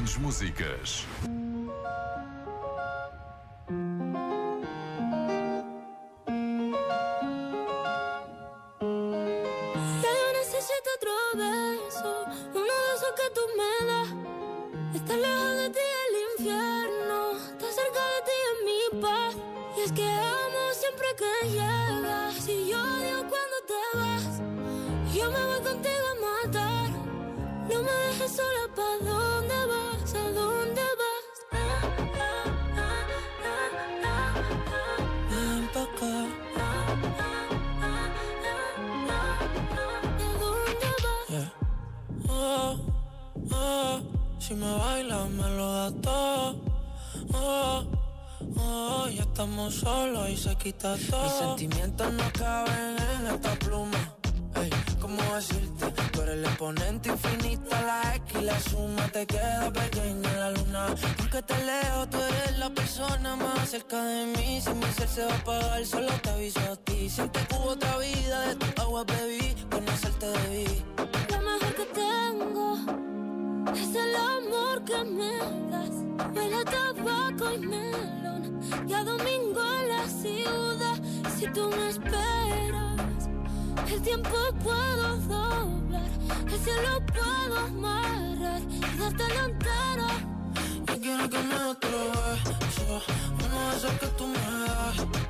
grandes músicas. Ya yo si me bailas me lo das todo. Oh, oh, ya estamos solos y se quita todo. Mis sentimientos no caben en esta pluma. Ey, ¿cómo decirte? Tú eres el exponente infinito, la X la suma te queda pequeña en la luna. Porque te leo, tú eres la persona más cerca de mí. Si mi ser se va a apagar, solo te aviso a ti. Siente que hubo otra vida, de tu agua bebí, Huele a tabaco y melón. Y a domingo en la ciudad. Si tú me esperas, el tiempo puedo doblar. El cielo puedo amarrar y dártelo entero. Yo quiero que me beso Uno de esos que tú me das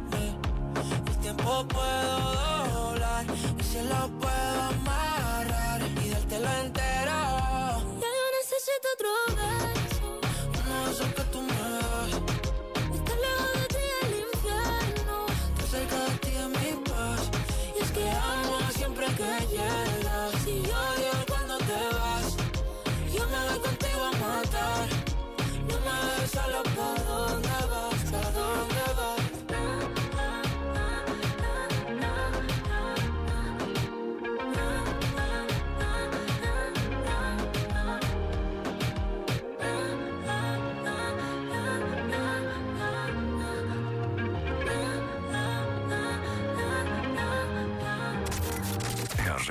tiempo puedo doblar y se lo puedo amarrar y dártelo entero. Ya yo necesito otro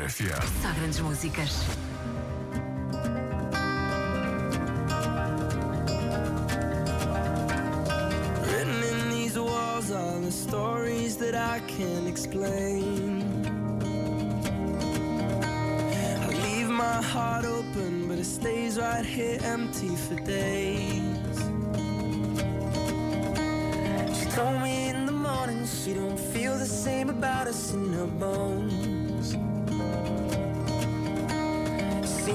RFM. Só grandes músicas. Written in these walls are the stories that I can't explain. I leave my heart open, but it stays right here empty for days. She told me in the morning she don't feel the same about us in her bones.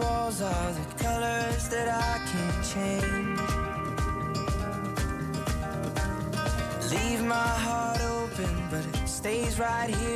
Walls are the colors that I can't change. Leave my heart open, but it stays right here.